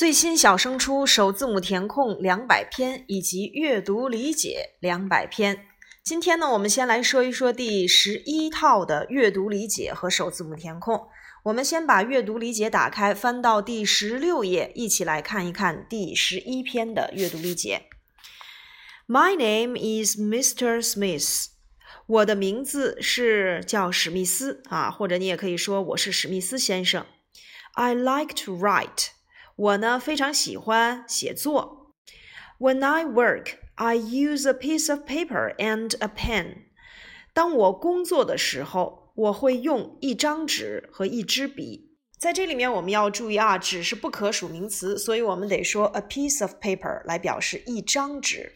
最新小升初首字母填空两百篇以及阅读理解两百篇。今天呢，我们先来说一说第十一套的阅读理解和首字母填空。我们先把阅读理解打开，翻到第十六页，一起来看一看第十一篇的阅读理解。My name is Mr. Smith。我的名字是叫史密斯啊，或者你也可以说我是史密斯先生。I like to write。我呢非常喜欢写作。When I work, I use a piece of paper and a pen。当我工作的时候。我会用一张纸和一支笔。在这里面，我们要注意啊，纸是不可数名词，所以我们得说 a piece of paper 来表示一张纸。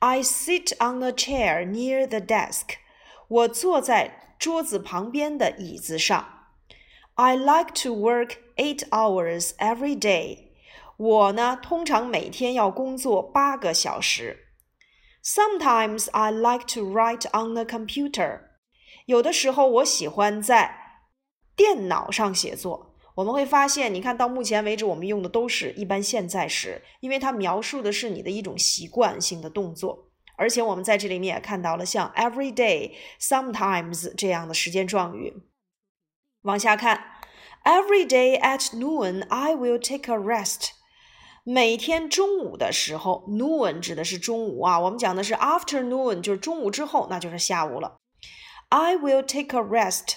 I sit on a chair near the desk。我坐在桌子旁边的椅子上。I like to work eight hours every day。我呢，通常每天要工作八个小时。Sometimes I like to write on the computer。有的时候，我喜欢在电脑上写作。我们会发现，你看到目前为止，我们用的都是一般现在时，因为它描述的是你的一种习惯性的动作。而且我们在这里面也看到了像 every day、sometimes 这样的时间状语。往下看，every day at noon I will take a rest。每天中午的时候，noon 指的是中午啊，我们讲的是 afternoon，就是中午之后，那就是下午了。I will take a rest。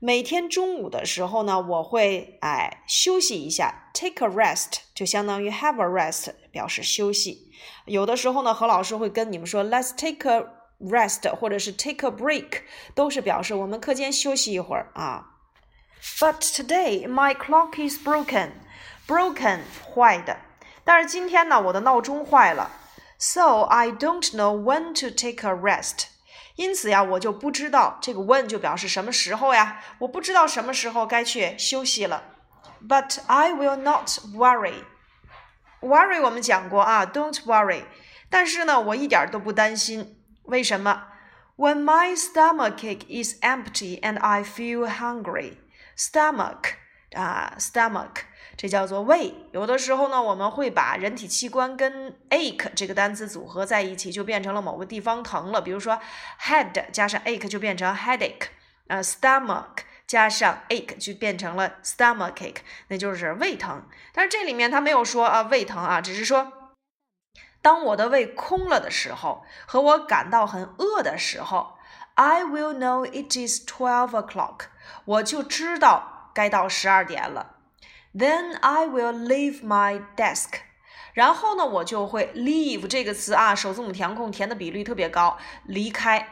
每天中午的时候呢，我会哎休息一下。Take a rest 就相当于 have a rest，表示休息。有的时候呢，何老师会跟你们说，Let's take a rest，或者是 take a break，都是表示我们课间休息一会儿啊。But today my clock is broken. Broken 坏的。但是今天呢，我的闹钟坏了。So I don't know when to take a rest. 因此呀，我就不知道这个 when 就表示什么时候呀，我不知道什么时候该去休息了。But I will not worry. Worry 我们讲过啊，don't worry。但是呢，我一点都不担心。为什么？When my stomach is empty and I feel hungry. Stomach 啊，stomach。这叫做胃。有的时候呢，我们会把人体器官跟 ache 这个单词组合在一起，就变成了某个地方疼了。比如说 head 加上 ache 就变成 headache，呃，stomach 加上 ache 就变成了 stomachache，那就是胃疼。但是这里面它没有说啊胃疼啊，只是说当我的胃空了的时候，和我感到很饿的时候，I will know it is twelve o'clock，我就知道该到十二点了。Then I will leave my desk。然后呢，我就会 leave 这个词啊，首字母填空填的比率特别高，离开。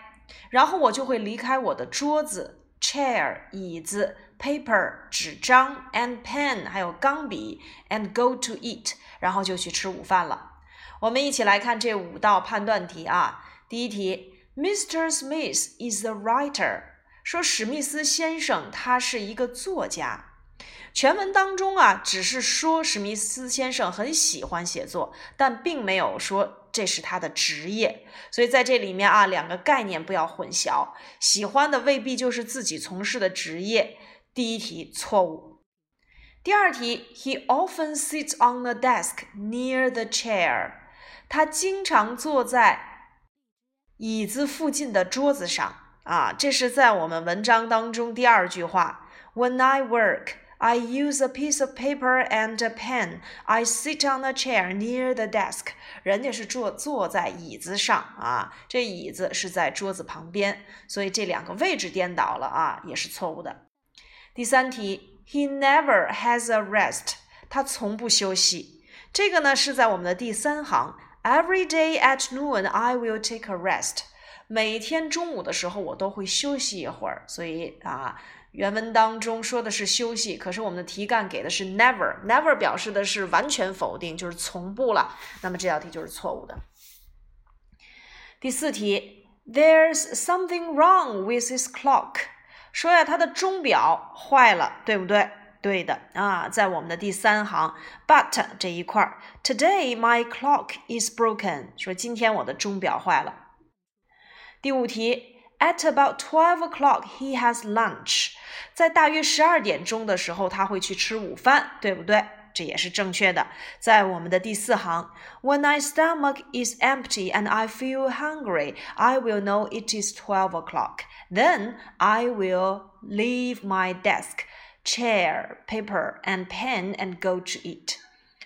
然后我就会离开我的桌子，chair 椅子，paper 纸张，and pen 还有钢笔，and go to eat，然后就去吃午饭了。我们一起来看这五道判断题啊。第一题，Mr. Smith is the writer，说史密斯先生他是一个作家。全文当中啊，只是说史密斯先生很喜欢写作，但并没有说这是他的职业。所以在这里面啊，两个概念不要混淆。喜欢的未必就是自己从事的职业。第一题错误。第二题，He often sits on the desk near the chair。他经常坐在椅子附近的桌子上啊，这是在我们文章当中第二句话。When I work。I use a piece of paper and a pen. I sit on a chair near the desk. 人家是坐坐在椅子上啊，这椅子是在桌子旁边，所以这两个位置颠倒了啊，也是错误的。第三题，He never has a rest. 他从不休息。这个呢是在我们的第三行。Every day at noon, I will take a rest. 每天中午的时候，我都会休息一会儿。所以啊。原文当中说的是休息，可是我们的题干给的是 never，never 表示的是完全否定，就是从不了。那么这道题就是错误的。第四题，There's something wrong with his clock。说呀，他的钟表坏了，对不对？对的啊，在我们的第三行，but 这一块儿，Today my clock is broken。说今天我的钟表坏了。第五题。At about twelve o'clock, he has lunch. 在大约十二点钟的时候，他会去吃午饭，对不对？ 这也是正确的。在我们的第四行，When my stomach is empty and I feel hungry, I will know it is twelve o'clock. Then I will leave my desk, chair, paper, and pen and go to eat.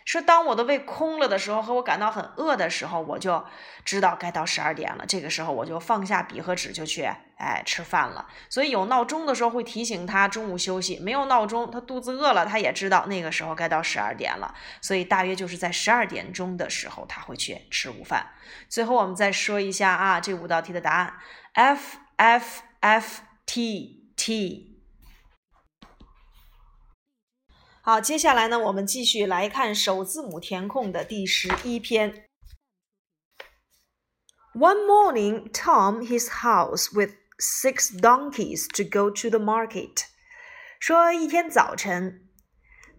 说，当我的胃空了的时候，和我感到很饿的时候，我就知道该到十二点了。这个时候，我就放下笔和纸，就去哎吃饭了。所以有闹钟的时候会提醒他中午休息；没有闹钟，他肚子饿了，他也知道那个时候该到十二点了。所以大约就是在十二点钟的时候，他会去吃午饭。最后，我们再说一下啊，这五道题的答案：F F F T T。好，接下来呢，我们继续来看首字母填空的第十一篇。One morning, Tom his house with six donkeys to go to the market。说一天早晨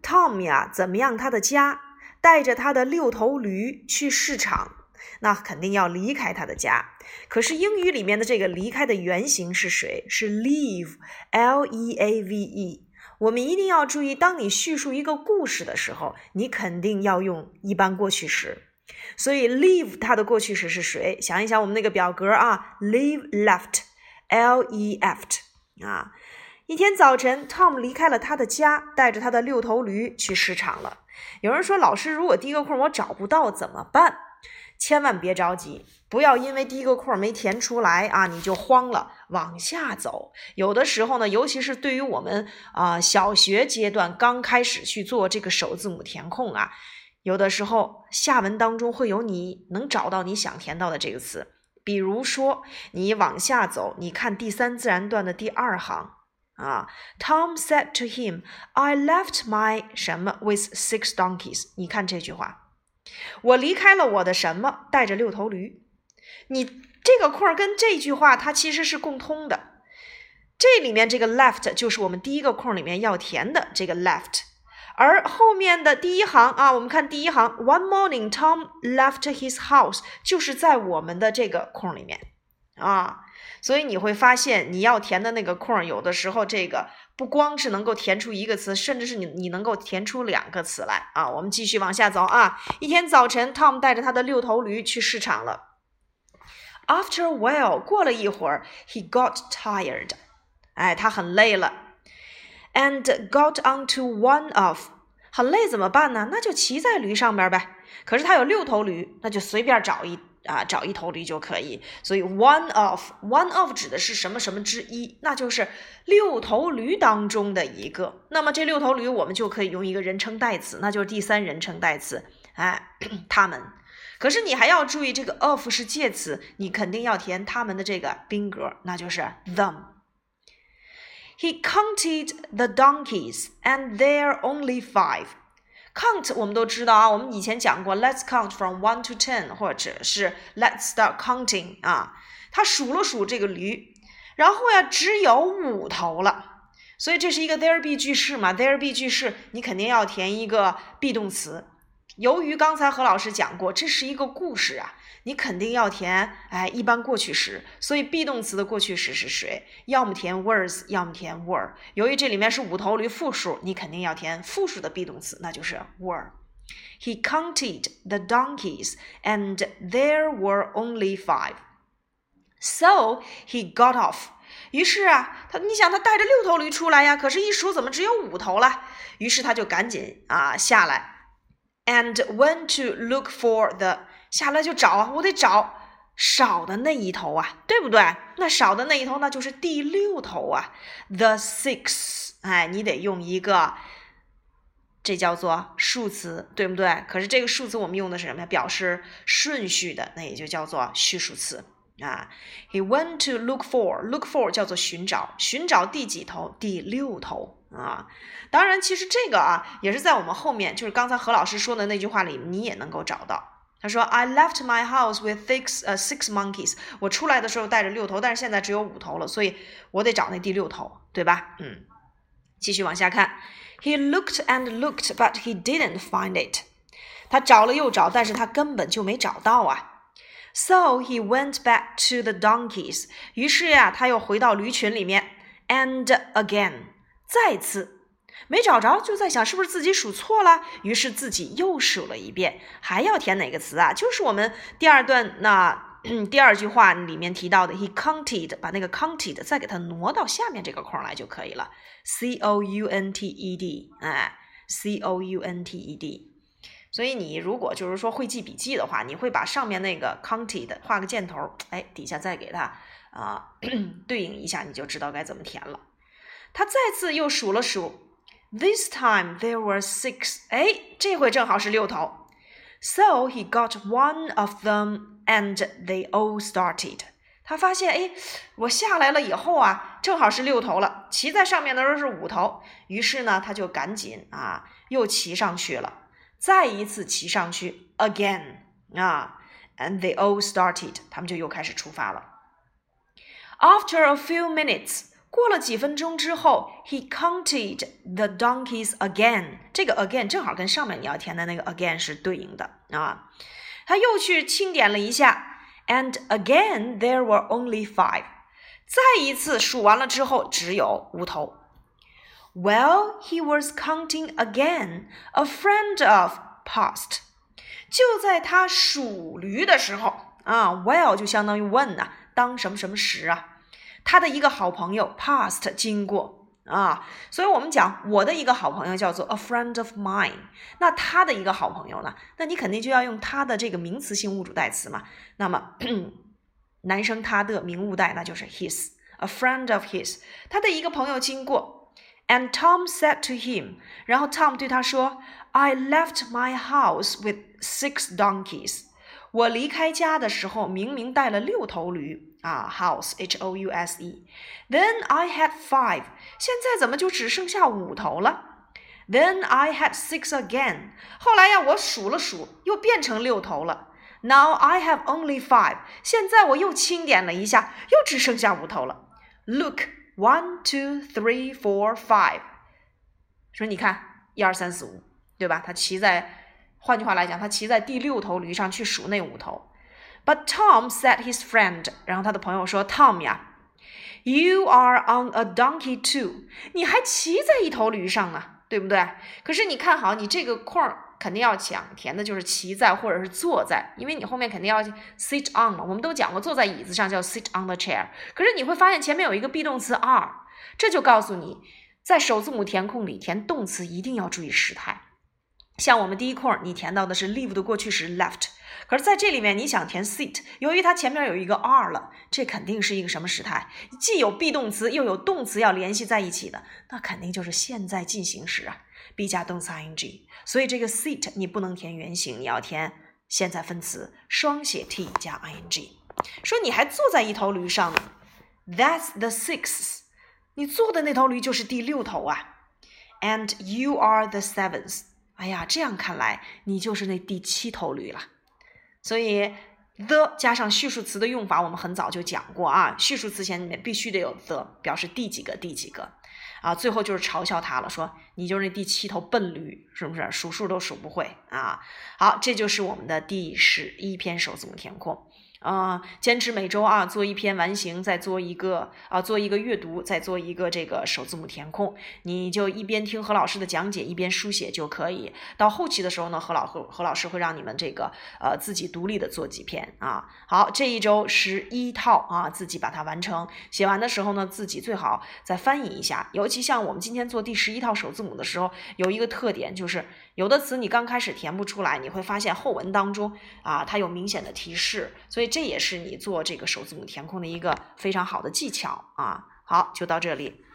，Tom 呀，怎么样？他的家带着他的六头驴去市场，那肯定要离开他的家。可是英语里面的这个离开的原型是谁？是 leave，L E A V E。我们一定要注意，当你叙述一个故事的时候，你肯定要用一般过去时。所以，leave 它的过去时是谁？想一想我们那个表格啊，leave left，L-E-F-T 啊。一天早晨，Tom 离开了他的家，带着他的六头驴去市场了。有人说，老师，如果第一个空我找不到怎么办？千万别着急，不要因为第一个空没填出来啊，你就慌了。往下走，有的时候呢，尤其是对于我们啊小学阶段刚开始去做这个首字母填空啊，有的时候下文当中会有你能找到你想填到的这个词。比如说，你往下走，你看第三自然段的第二行啊，Tom said to him, "I left my 什么 with six donkeys." 你看这句话。我离开了我的什么，带着六头驴。你这个空跟这句话它其实是共通的。这里面这个 left 就是我们第一个空里面要填的这个 left，而后面的第一行啊，我们看第一行，One morning Tom left his house，就是在我们的这个空里面啊。所以你会发现，你要填的那个空，有的时候这个不光是能够填出一个词，甚至是你你能够填出两个词来啊。我们继续往下走啊。一天早晨，Tom 带着他的六头驴去市场了。After a while，过了一会儿，he got tired，哎，他很累了，and got onto one of，很累怎么办呢？那就骑在驴上边呗。可是他有六头驴，那就随便找一。啊，找一头驴就可以，所以 one of one of 指的是什么什么之一，那就是六头驴当中的一个。那么这六头驴我们就可以用一个人称代词，那就是第三人称代词，哎，他们。可是你还要注意，这个 of 是介词，你肯定要填他们的这个宾格，那就是 them。He counted the donkeys, and there only five. Count 我们都知道啊，我们以前讲过，Let's count from one to ten，或者是 Let's start counting 啊。他数了数这个驴，然后呀，只有五头了。所以这是一个 there be 句式嘛，there be 句式，你肯定要填一个 be 动词。由于刚才何老师讲过，这是一个故事啊。你肯定要填，哎，一般过去时，所以 be 动词的过去时是谁？要么填 was，要么填 were。由于这里面是五头驴复数，你肯定要填复数的 be 动词，那就是 were。He counted the donkeys, and there were only five. So he got off. 于是啊，他你想他带着六头驴出来呀，可是一数怎么只有五头了？于是他就赶紧啊下来，and went to look for the 下来就找啊，我得找少的那一头啊，对不对？那少的那一头，那就是第六头啊，the six。哎，你得用一个，这叫做数词，对不对？可是这个数词我们用的是什么呀？表示顺序的，那也就叫做序数词啊。He went to look for，look for 叫做寻找，寻找第几头？第六头啊。当然，其实这个啊，也是在我们后面，就是刚才何老师说的那句话里，你也能够找到。他说：“I left my house with six 呃 six monkeys。我出来的时候带着六头，但是现在只有五头了，所以我得找那第六头，对吧？嗯，继续往下看。He looked and looked, but he didn't find it。他找了又找，但是他根本就没找到啊。So he went back to the donkeys。于是呀，他又回到驴群里面，and again，再次。 ”没找着，就在想是不是自己数错了，于是自己又数了一遍，还要填哪个词啊？就是我们第二段那第二句话里面提到的，he counted，把那个 counted 再给它挪到下面这个空来就可以了，c o u n t e d，哎，c o u n t e d。所以你如果就是说会记笔记的话，你会把上面那个 counted 画个箭头，哎，底下再给它啊 对应一下，你就知道该怎么填了。他再次又数了数。This time there were six. 哎，这回正好是六头。So he got one of them, and they all started. 他发现，哎，我下来了以后啊，正好是六头了。骑在上面的时候是五头，于是呢，他就赶紧啊，又骑上去了。再一次骑上去，again 啊，and they all started. 他们就又开始出发了。After a few minutes. 过了几分钟之后，he counted the donkeys again。这个 again 正好跟上面你要填的那个 again 是对应的啊。他又去清点了一下，and again there were only five。再一次数完了之后，只有五头。While he was counting again, a friend of passed。就在他数驴的时候啊，while 就相当于 when 呐，当什么什么时啊。他的一个好朋友 past 经过啊，所以我们讲我的一个好朋友叫做 a friend of mine。那他的一个好朋友呢？那你肯定就要用他的这个名词性物主代词嘛。那么 男生他的名物代那就是 his a friend of his。他的一个朋友经过，and Tom said to him，然后 Tom 对他说，I left my house with six donkeys。我离开家的时候明明带了六头驴。啊，house h o u s e。Then I had five，现在怎么就只剩下五头了？Then I had six again，后来呀，我数了数，又变成六头了。Now I have only five，现在我又清点了一下，又只剩下五头了。Look，one two three four five，说你看，一二三四五，对吧？他骑在，换句话来讲，他骑在第六头驴上去数那五头。But Tom said his friend，然后他的朋友说，Tom 呀，You are on a donkey too，你还骑在一头驴上呢，对不对？可是你看好，你这个空儿肯定要讲填的就是骑在或者是坐在，因为你后面肯定要 sit on 嘛。我们都讲过，坐在椅子上叫 sit on the chair。可是你会发现前面有一个 be 动词 are，这就告诉你，在首字母填空里填动词一定要注意时态。像我们第一空，你填到的是 leave 的过去时 left。可是在这里面，你想填 sit，由于它前面有一个 are 了，这肯定是一个什么时态？既有 be 动词，又有动词要联系在一起的，那肯定就是现在进行时啊，be 加动词 ing。所以这个 sit 你不能填原形，你要填现在分词双写 t 加 ing。说你还坐在一头驴上呢，That's the sixth，你坐的那头驴就是第六头啊，and you are the seventh。哎呀，这样看来你就是那第七头驴了。所以，the 加上序数词的用法，我们很早就讲过啊。序数词前面必须得有 the，表示第几个第几个啊。最后就是嘲笑他了，说你就是那第七头笨驴，是不是数数都数不会啊？好，这就是我们的第十一篇首字母填空。啊，坚持每周啊做一篇完形，再做一个啊做一个阅读，再做一个这个首字母填空。你就一边听何老师的讲解，一边书写就可以。到后期的时候呢，何老何何老师会让你们这个呃自己独立的做几篇啊。好，这一周十一套啊，自己把它完成。写完的时候呢，自己最好再翻译一下。尤其像我们今天做第十一套首字母的时候，有一个特点就是。有的词你刚开始填不出来，你会发现后文当中啊，它有明显的提示，所以这也是你做这个首字母填空的一个非常好的技巧啊。好，就到这里。